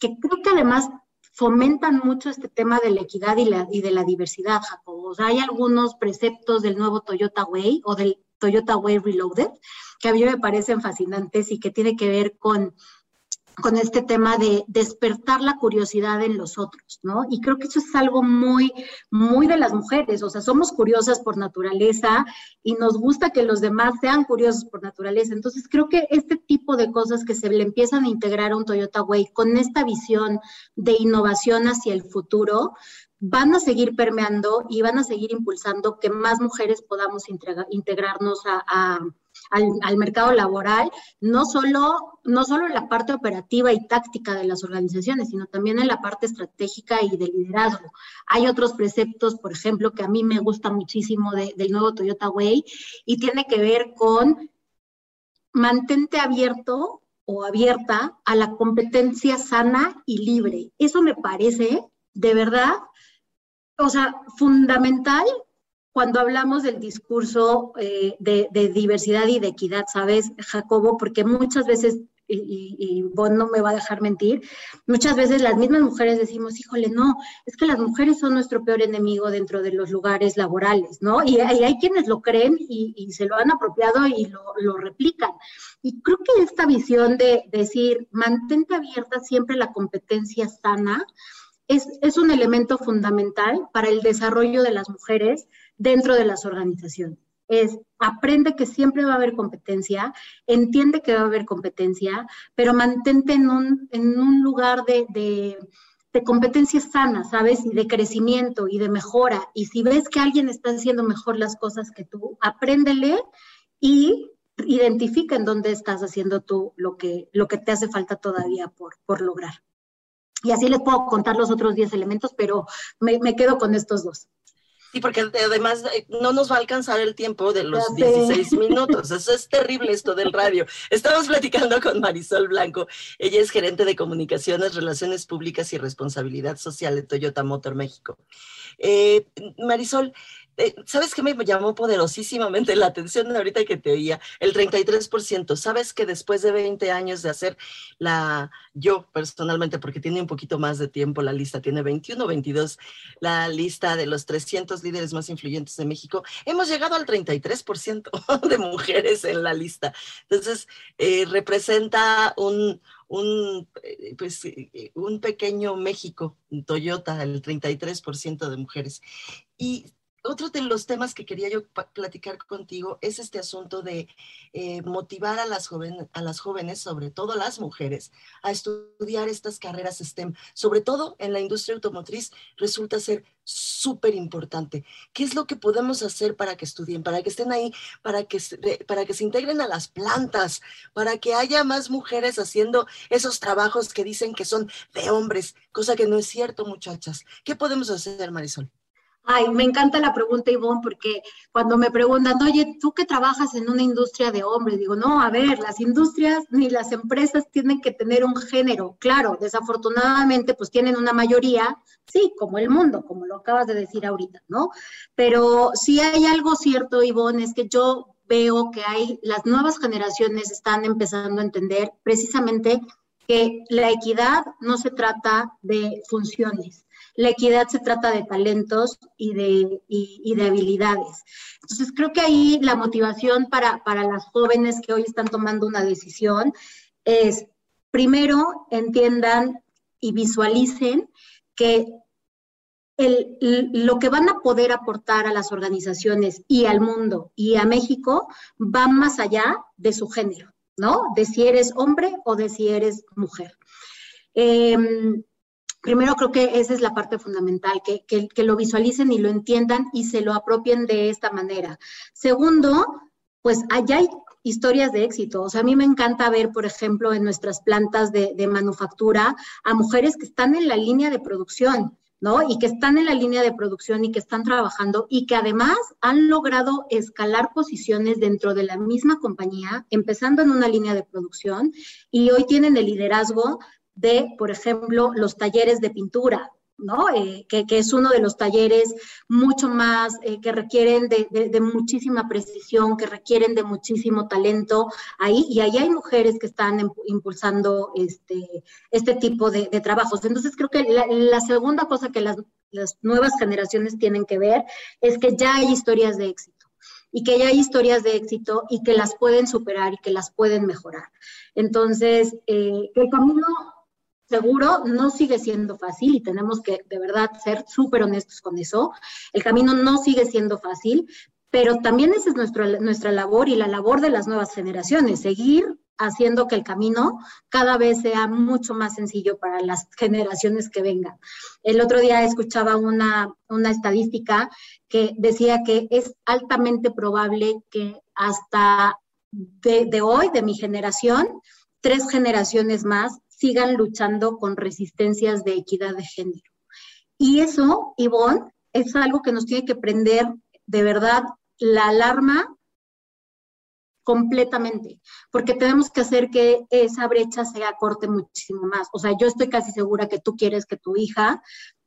que creo que además fomentan mucho este tema de la equidad y, la, y de la diversidad, Jacobo. Hay algunos preceptos del nuevo Toyota Way o del Toyota Way Reloaded, que a mí me parecen fascinantes y que tiene que ver con con este tema de despertar la curiosidad en los otros, ¿no? Y creo que eso es algo muy, muy de las mujeres, o sea, somos curiosas por naturaleza y nos gusta que los demás sean curiosos por naturaleza. Entonces, creo que este tipo de cosas que se le empiezan a integrar a un Toyota Way con esta visión de innovación hacia el futuro, van a seguir permeando y van a seguir impulsando que más mujeres podamos integrarnos a al, mercado laboral, no solo, no solo en la parte operativa y táctica de las organizaciones, sino también en la parte estratégica y de liderazgo. Hay otros preceptos, por ejemplo, que a mí me gusta muchísimo del nuevo Toyota Way y tiene que ver con mantente abierto o abierta a la competencia sana y libre. Eso me parece, de verdad, o sea, fundamental cuando hablamos del discurso eh, de, diversidad y de equidad, ¿sabes, Jacobo? Porque muchas veces, y, y, vos no me va a dejar mentir, muchas veces las mismas mujeres decimos, híjole, no, es que las mujeres son nuestro peor enemigo dentro de los lugares laborales, ¿no? Y, hay quienes lo creen y, se lo han apropiado y lo, lo replican. Y creo que esta visión de decir, mantente abierta siempre la competencia sana, es, es, un elemento fundamental para el desarrollo de las mujeres dentro de las organizaciones. Es aprende que siempre va a haber competencia, entiende que va a haber competencia, pero mantente en un, en un lugar de, de, de competencia sana, ¿sabes? Y de crecimiento y de mejora. Y si ves que alguien está haciendo mejor las cosas que tú, apréndele y identifica en dónde estás haciendo tú lo que, lo que te hace falta todavía por, por lograr. Y así les puedo contar los otros 10 elementos, pero me, me quedo con estos dos. Sí, porque además eh, no nos va a alcanzar el tiempo de los 16 minutos. Eso es terrible esto del radio. Estamos platicando con Marisol Blanco. Ella es gerente de comunicaciones, relaciones públicas y responsabilidad social de Toyota Motor México. Eh, Marisol, eh, ¿sabes qué me llamó poderosísimamente la atención ahorita que te oía? El 33%. ¿Sabes que después de 20 años de hacer la, yo personalmente, porque tiene un poquito más de tiempo la lista, tiene 21, 22, la lista de los 300 líderes más influyentes de México, hemos llegado al 33% de mujeres en la lista. Entonces, eh, representa un, un, eh, pues, un pequeño México, Toyota, el 33% de mujeres. Y otro de los temas que quería yo platicar contigo es este asunto de eh, motivar a las, a las jóvenes, sobre todo las mujeres, a estudiar estas carreras STEM, sobre todo en la industria automotriz, resulta ser súper importante. ¿Qué es lo que podemos hacer para que estudien, para que estén ahí, para que, para que se integren a las plantas, para que haya más mujeres haciendo esos trabajos que dicen que son de hombres, cosa que no es cierto, muchachas? ¿Qué podemos hacer, Marisol? Ay, me encanta la pregunta, Ivonne, porque cuando me preguntan, oye, tú que trabajas en una industria de hombres, digo, no, a ver, las industrias ni las empresas tienen que tener un género. Claro, desafortunadamente, pues tienen una mayoría, sí, como el mundo, como lo acabas de decir ahorita, ¿no? Pero si hay algo cierto, Ivonne, es que yo veo que hay, las nuevas generaciones están empezando a entender precisamente que la equidad no se trata de funciones, la equidad se trata de talentos y de, de habilidades. Entonces, creo que ahí la motivación para, las jóvenes que hoy están tomando una decisión es, primero, entiendan y visualicen que lo que van a poder aportar a las organizaciones y al mundo y a México va más allá de su género, ¿no? De si eres hombre o de si eres mujer. Em, primero creo que esa es la parte fundamental, que, que, lo visualicen y lo entiendan y se lo apropien de esta manera. Segundo, pues allá hay historias de éxito. O sea, a mí me encanta ver, por ejemplo, en nuestras plantas de, de manufactura a mujeres que están en la línea de producción. ¿no? Y que están en la línea de producción y que están trabajando y que además han logrado escalar posiciones dentro de la misma compañía, empezando en una línea de producción y hoy tienen el liderazgo de, por ejemplo, los talleres de pintura, ¿no? Eh, que, es uno de los talleres mucho más eh, que requieren de, muchísima precisión, que requieren de muchísimo talento ahí, y ahí hay mujeres que están impulsando este, este tipo de, trabajos. Entonces creo que la, segunda cosa que las, las nuevas generaciones tienen que ver es que ya hay historias de éxito y que ya hay historias de éxito y que las pueden superar y que las pueden mejorar. Entonces, eh, el camino seguro no sigue siendo fácil y tenemos que de verdad ser súper honestos con eso. El camino no sigue siendo fácil, pero también esa es nuestra, nuestra labor y la labor de las nuevas generaciones, seguir haciendo que el camino cada vez sea mucho más sencillo para las generaciones que vengan. El otro día escuchaba una, una estadística que decía que es altamente probable que hasta de, de hoy, de mi generación, tres generaciones más sigan luchando con resistencias de equidad de género. Y eso, Ivonne, es algo que nos tiene que prender de verdad la alarma completamente, porque tenemos que hacer que esa brecha sea corte muchísimo más. O sea, yo estoy casi segura que tú quieres que tu hija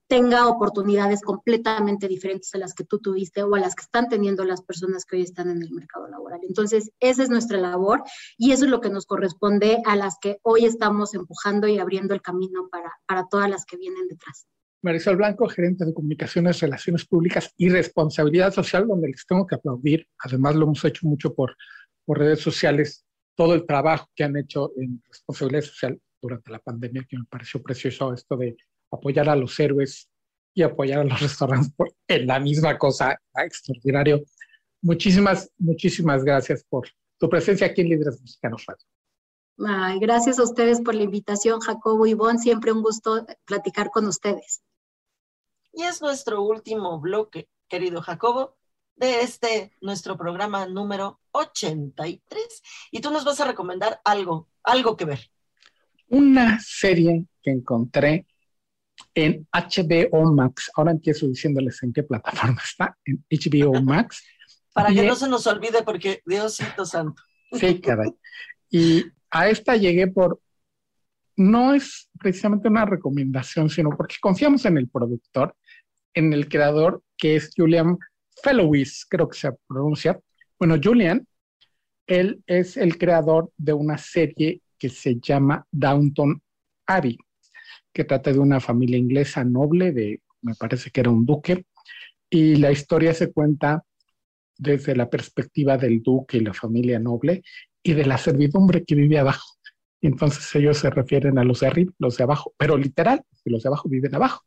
tenga oportunidades completamente diferentes a las que tú tuviste o a las que están teniendo las personas que hoy están en el mercado laboral. Entonces, esa es nuestra labor y eso es lo que nos corresponde a las que hoy estamos empujando y abriendo el camino para, para todas las que vienen detrás. Marisol Blanco, gerente de comunicaciones, relaciones públicas y responsabilidad social, donde les tengo que aplaudir. Además, lo hemos hecho mucho por, por redes sociales, todo el trabajo que han hecho en responsabilidad social durante la pandemia, que me pareció precioso esto de apoyar a los héroes y apoyar a los restaurantes en la misma cosa, extraordinario. Muchísimas, muchísimas gracias por tu presencia aquí en Líderes Mexicanos Radio. Ay, gracias a ustedes por la invitación, Jacobo y Bon. Siempre un gusto platicar con ustedes. Y es nuestro último bloque, querido Jacobo, de este nuestro programa número 83. Y tú nos vas a recomendar algo, algo que ver. Una serie que encontré en HBO Max. Ahora empiezo diciéndoles en qué plataforma está, en HBO Max. Para que no se nos olvide, porque Diosito santo. Sí, caray. Y a esta llegué por no es precisamente una recomendación, sino porque confiamos en el productor, en el creador, que es Julian Fellowis, creo que se pronuncia. Bueno, Julian, él es el creador de una serie que se llama Downton Abbey, que trata de una familia inglesa noble, de, me parece que era un duque, y la historia se cuenta desde la perspectiva del duque y la familia noble y de la servidumbre que vive abajo. Entonces ellos se refieren a los de arriba, los de abajo, pero literal, los de abajo viven abajo.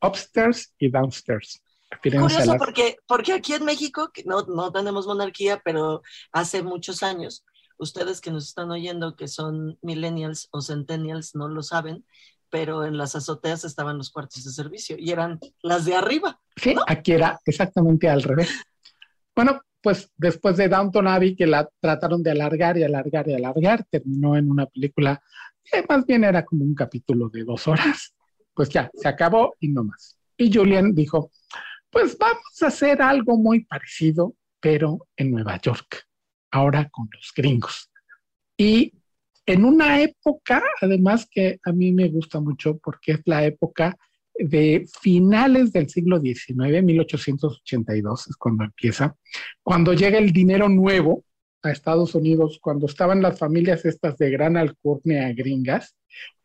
Upstairs y downstairs. Curioso porque, porque aquí en México, no, no tenemos monarquía, pero hace muchos años, ustedes que nos están oyendo, que son millennials o centennials, no lo saben, pero en las azoteas estaban los cuartos de servicio y eran las de arriba. Sí, aquí era exactamente al revés. Bueno, pues después de Downton Abbey, que la trataron de alargar y alargar y alargar, terminó en una película que más bien era como un capítulo de dos horas. Pues ya, se acabó y no más. Y Julian dijo, pues vamos a hacer algo muy parecido, pero en Nueva York, ahora con los gringos. Y en una época, además que a mí me gusta mucho porque es la época de finales del siglo XIX, 1882 es cuando empieza, cuando llega el dinero nuevo a Estados Unidos, cuando estaban las familias estas de gran alcurnia gringas,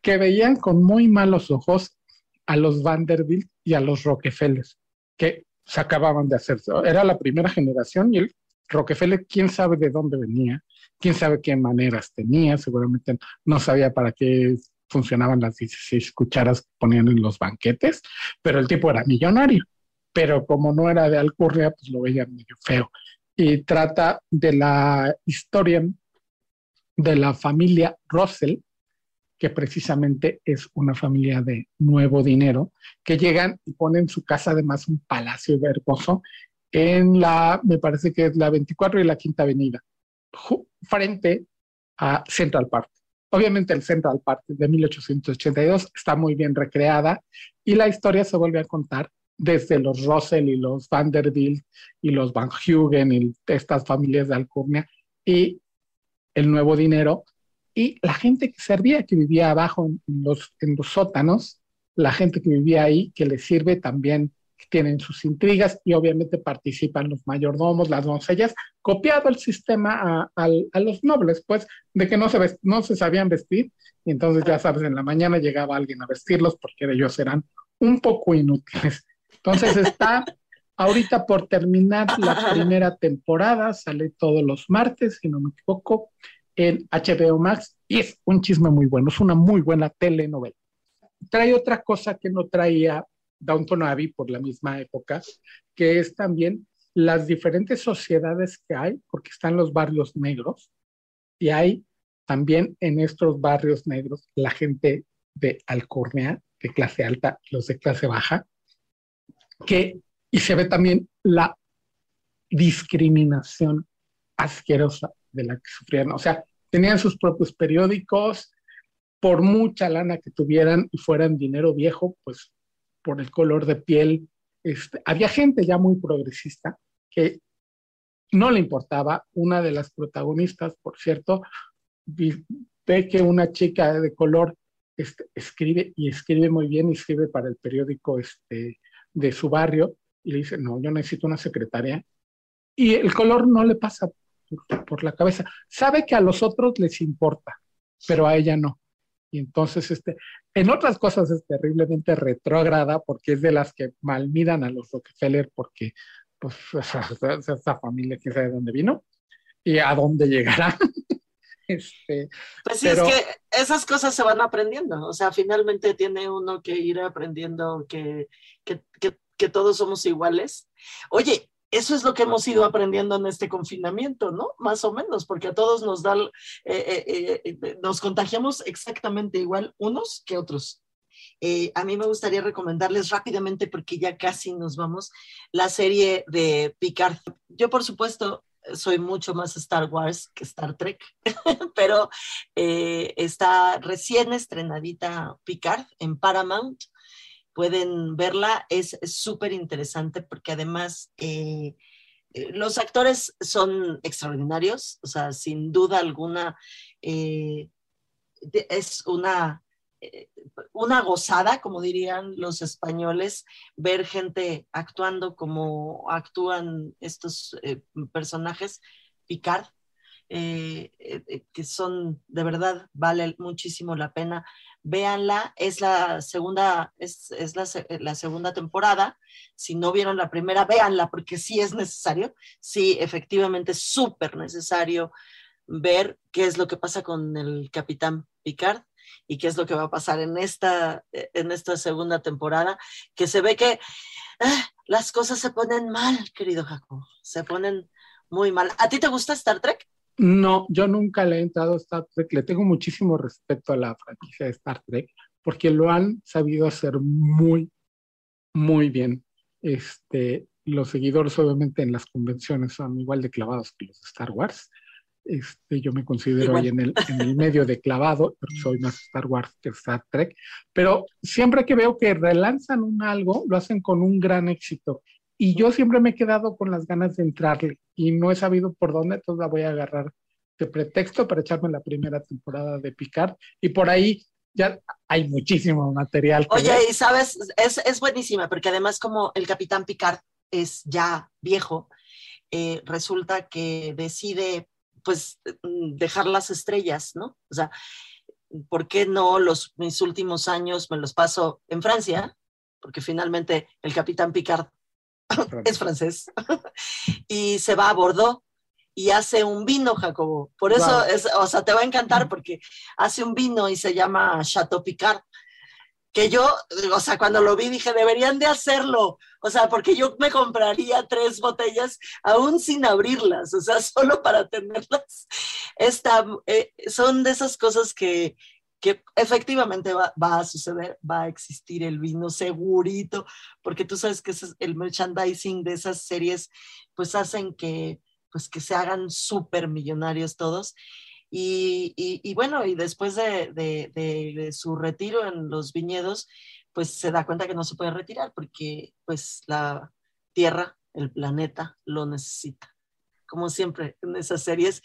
que veían con muy malos ojos a los Vanderbilt y a los Rockefeller, que se acababan de hacer. Era la primera generación y el Rockefeller, quién sabe de dónde venía, quién sabe qué maneras tenía, seguramente no sabía para qué funcionaban las 16 cucharas que ponían en los banquetes, pero el tipo era millonario. Pero como no era de alcurnia, pues lo veían medio feo. Y trata de la historia de la familia Russell, que precisamente es una familia de nuevo dinero, que llegan y ponen su casa, además, un palacio hermoso en la, me parece que es la 24 y la Quinta Avenida, frente a Central Park. Obviamente el Central Park de 1882 está muy bien recreada y la historia se vuelve a contar desde los Russell y los Vanderbilt y los Van Hugen y estas familias de Alcurnia y el nuevo dinero y la gente que servía, que vivía abajo en los, en los sótanos, la gente que vivía ahí, que le sirve también tienen sus intrigas y obviamente participan los mayordomos, las doncellas, copiado el sistema a, los nobles, pues, de que no se, no se sabían vestir, y entonces ya sabes, en la mañana llegaba alguien a vestirlos porque ellos eran un poco inútiles. Entonces está ahorita por terminar la primera temporada, sale todos los martes, si no me equivoco, en HBO Max, y es un chisme muy bueno, es una muy buena telenovela. Trae otra cosa que no traía Downton Abbey por la misma época, que es también las diferentes sociedades que hay, porque están los barrios negros, y hay también en estos barrios negros la gente de Alcornea, de clase alta, los de clase baja, que, y se ve también la discriminación asquerosa de la que sufrían. O sea, tenían sus propios periódicos, por mucha lana que tuvieran y fueran dinero viejo, pues por el color de piel. Este, había gente ya muy progresista que no le importaba. Una de las protagonistas, por cierto, ve que una chica de color este, escribe y escribe muy bien, y escribe para el periódico este, de su barrio y le dice, no, yo necesito una secretaria. Y el color no le pasa por la cabeza. Sabe que a los otros les importa, pero a ella no. Y entonces, este, en otras cosas es terriblemente retrógrada porque es de las que malmiran a los Rockefeller porque, pues, esa, familia, quién sabe de dónde vino y a dónde llegará. este, pues sí, es que esas cosas se van aprendiendo. O sea, finalmente tiene uno que ir aprendiendo que, que, que, que todos somos iguales. Oye, eso es lo que hemos ido aprendiendo en este confinamiento, ¿no? Más o menos, porque a todos nos da, eh, eh, eh, nos contagiamos exactamente igual unos que otros. a mí me gustaría recomendarles rápidamente, porque ya casi nos vamos, la serie de Picard. Yo, por supuesto, soy mucho más Star Wars que Star Trek, pero está recién estrenadita Picard en Paramount pueden verla, es súper interesante porque además eh, eh, los actores son extraordinarios, o sea, sin duda alguna eh, es una, una gozada, como dirían los españoles, ver gente actuando como actúan estos personajes, Picard, que son de verdad, vale muchísimo la pena véanla, es la segunda, es, la, segunda temporada. Si no vieron la primera, véanla porque sí es necesario, sí, efectivamente es súper necesario ver qué es lo que pasa con el capitán Picard y qué es lo que va a pasar en esta, en esta segunda temporada, que se ve que ah, las cosas se ponen mal, querido Jacob, se ponen muy mal. ¿A ti te gusta Star Trek? No, yo nunca le he entrado a Star Trek. Le tengo muchísimo respeto a la franquicia de Star Trek porque lo han sabido hacer muy, muy bien. Este, los seguidores, obviamente, en las convenciones son igual de clavados que los de Star Wars. Este, yo me considero ahí en el, en el medio de clavado, pero soy más Star Wars que Star Trek. Pero siempre que veo que relanzan un algo, lo hacen con un gran éxito. Y yo siempre me he quedado con las ganas de entrarle y no he sabido por dónde, entonces la voy a agarrar de pretexto para echarme la primera temporada de Picard. Y por ahí ya hay muchísimo material. Oye, y sabes, es, es, buenísima, porque además como el capitán Picard es ya viejo, eh, resulta que decide pues dejar las estrellas, ¿no? O sea, ¿por qué no los mis últimos años me los paso en Francia? Porque finalmente el capitán Picard es francés, y se va a Bordeaux y hace un vino, Jacobo. Por eso, es, o sea, te va a encantar porque hace un vino y se llama Chateau Picard. Que yo, o sea, cuando lo vi dije, deberían de hacerlo. O sea, porque yo me compraría tres botellas aún sin abrirlas, o sea, solo para tenerlas. Esta, eh, son de esas cosas que, que efectivamente va, a suceder, va a existir el vino segurito, porque tú sabes que el merchandising de esas series, pues hacen que, pues que se hagan súper millonarios todos. Y, bueno, y después de, su retiro en los viñedos, pues se da cuenta que no se puede retirar porque pues la Tierra, el planeta, lo necesita. Como siempre en esas series,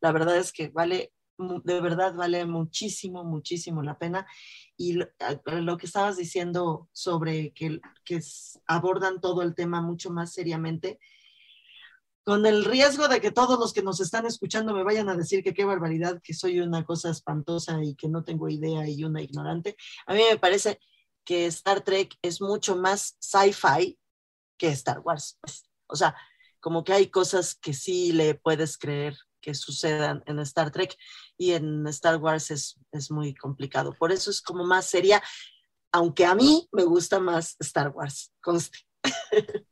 la verdad es que vale de verdad vale muchísimo, muchísimo la pena. Y lo, que estabas diciendo sobre que, que abordan todo el tema mucho más seriamente, con el riesgo de que todos los que nos están escuchando me vayan a decir que qué barbaridad, que soy una cosa espantosa y que no tengo idea y una ignorante, a mí me parece que Star Trek es mucho más sci-fi que Star Wars. O sea, como que hay cosas que sí le puedes creer que sucedan en Star Trek y en Star Wars es, es muy complicado. Por eso es como más seria, aunque a mí me gusta más Star Wars, conste.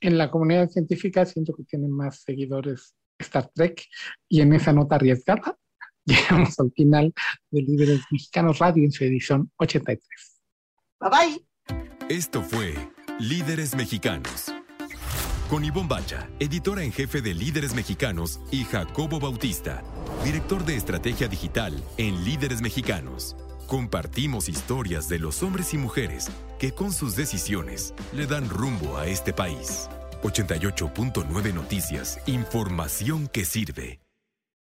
En la comunidad científica siento que tienen más seguidores Star Trek y en esa nota arriesgada llegamos al final de Líderes Mexicanos Radio en su edición 83. Bye bye. Esto fue Líderes Mexicanos. Con Ivonne Bacha, editora en jefe de Líderes Mexicanos, y Jacobo Bautista, director de estrategia digital en Líderes Mexicanos. Compartimos historias de los hombres y mujeres que con sus decisiones le dan rumbo a este país. 88.9 Noticias, información que sirve.